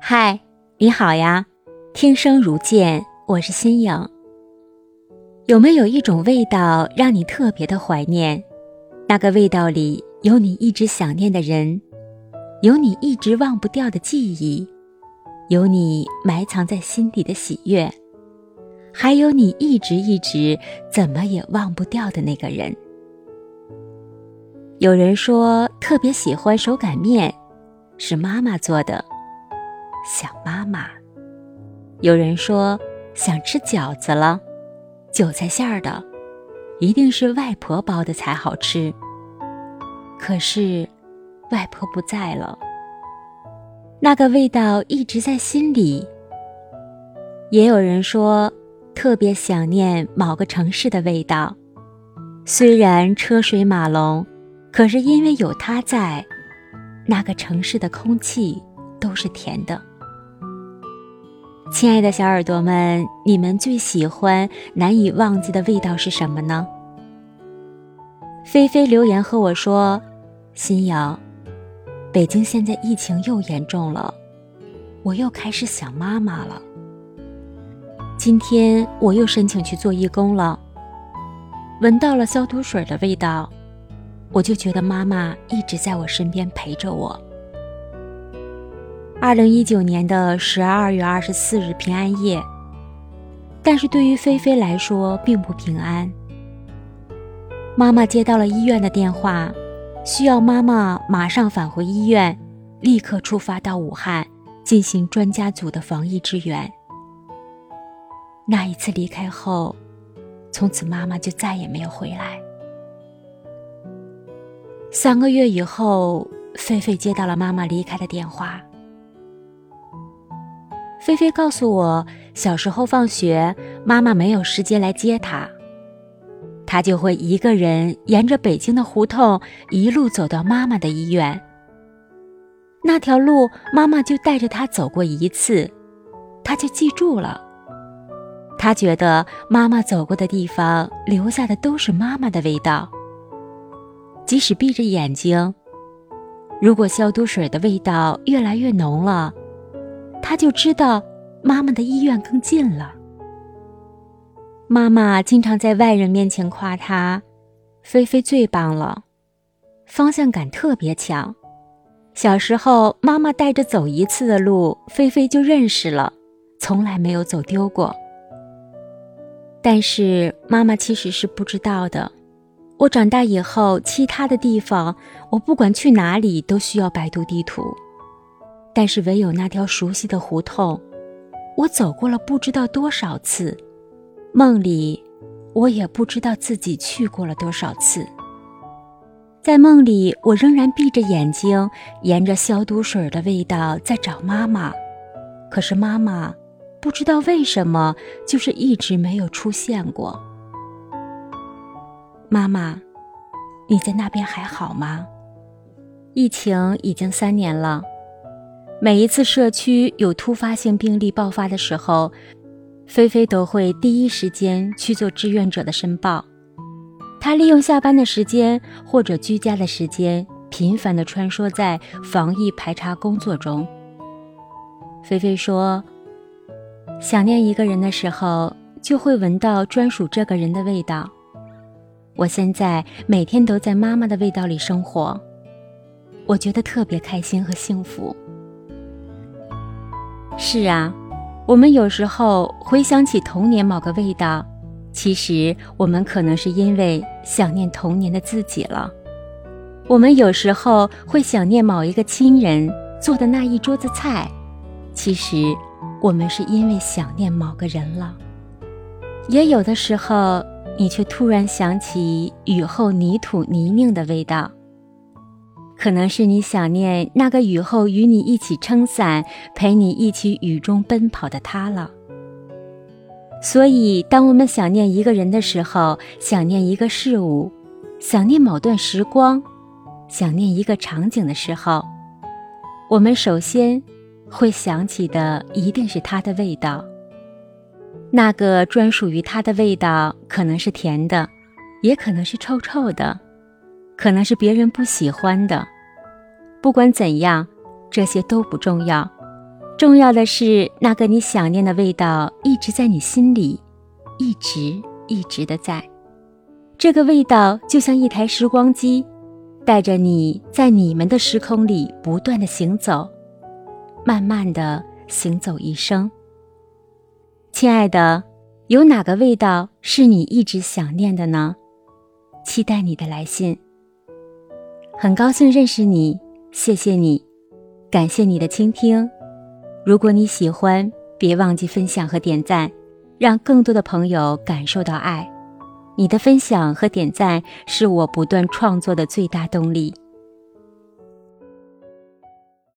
嗨，你好呀！听声如见，我是新颖。有没有一种味道让你特别的怀念？那个味道里有你一直想念的人，有你一直忘不掉的记忆，有你埋藏在心底的喜悦，还有你一直一直怎么也忘不掉的那个人。有人说特别喜欢手擀面，是妈妈做的。想妈妈，有人说想吃饺子了，韭菜馅儿的，一定是外婆包的才好吃。可是，外婆不在了，那个味道一直在心里。也有人说特别想念某个城市的味道，虽然车水马龙，可是因为有他在，那个城市的空气都是甜的。亲爱的小耳朵们，你们最喜欢、难以忘记的味道是什么呢？菲菲留言和我说：“新瑶，北京现在疫情又严重了，我又开始想妈妈了。今天我又申请去做义工了，闻到了消毒水的味道，我就觉得妈妈一直在我身边陪着我。”二零一九年的十二月二十四日平安夜，但是对于菲菲来说并不平安。妈妈接到了医院的电话，需要妈妈马上返回医院，立刻出发到武汉进行专家组的防疫支援。那一次离开后，从此妈妈就再也没有回来。三个月以后，菲菲接到了妈妈离开的电话。菲菲告诉我，小时候放学，妈妈没有时间来接她，她就会一个人沿着北京的胡同一路走到妈妈的医院。那条路，妈妈就带着她走过一次，她就记住了。她觉得妈妈走过的地方留下的都是妈妈的味道，即使闭着眼睛，如果消毒水的味道越来越浓了。他就知道妈妈的医院更近了。妈妈经常在外人面前夸他：“菲菲最棒了，方向感特别强。小时候妈妈带着走一次的路，菲菲就认识了，从来没有走丢过。但是妈妈其实是不知道的，我长大以后，其他的地方我不管去哪里都需要百度地图。”但是唯有那条熟悉的胡同，我走过了不知道多少次，梦里我也不知道自己去过了多少次。在梦里，我仍然闭着眼睛，沿着消毒水的味道在找妈妈，可是妈妈不知道为什么就是一直没有出现过。妈妈，你在那边还好吗？疫情已经三年了。每一次社区有突发性病例爆发的时候，菲菲都会第一时间去做志愿者的申报。她利用下班的时间或者居家的时间，频繁地穿梭在防疫排查工作中。菲菲说：“想念一个人的时候，就会闻到专属这个人的味道。我现在每天都在妈妈的味道里生活，我觉得特别开心和幸福。”是啊，我们有时候回想起童年某个味道，其实我们可能是因为想念童年的自己了。我们有时候会想念某一个亲人做的那一桌子菜，其实我们是因为想念某个人了。也有的时候，你却突然想起雨后泥土泥泞的味道。可能是你想念那个雨后与你一起撑伞、陪你一起雨中奔跑的他了。所以，当我们想念一个人的时候，想念一个事物，想念某段时光，想念一个场景的时候，我们首先会想起的一定是他的味道。那个专属于他的味道，可能是甜的，也可能是臭臭的。可能是别人不喜欢的，不管怎样，这些都不重要。重要的是，那个你想念的味道一直在你心里，一直一直的在。这个味道就像一台时光机，带着你在你们的时空里不断的行走，慢慢的行走一生。亲爱的，有哪个味道是你一直想念的呢？期待你的来信。很高兴认识你，谢谢你，感谢你的倾听。如果你喜欢，别忘记分享和点赞，让更多的朋友感受到爱。你的分享和点赞是我不断创作的最大动力。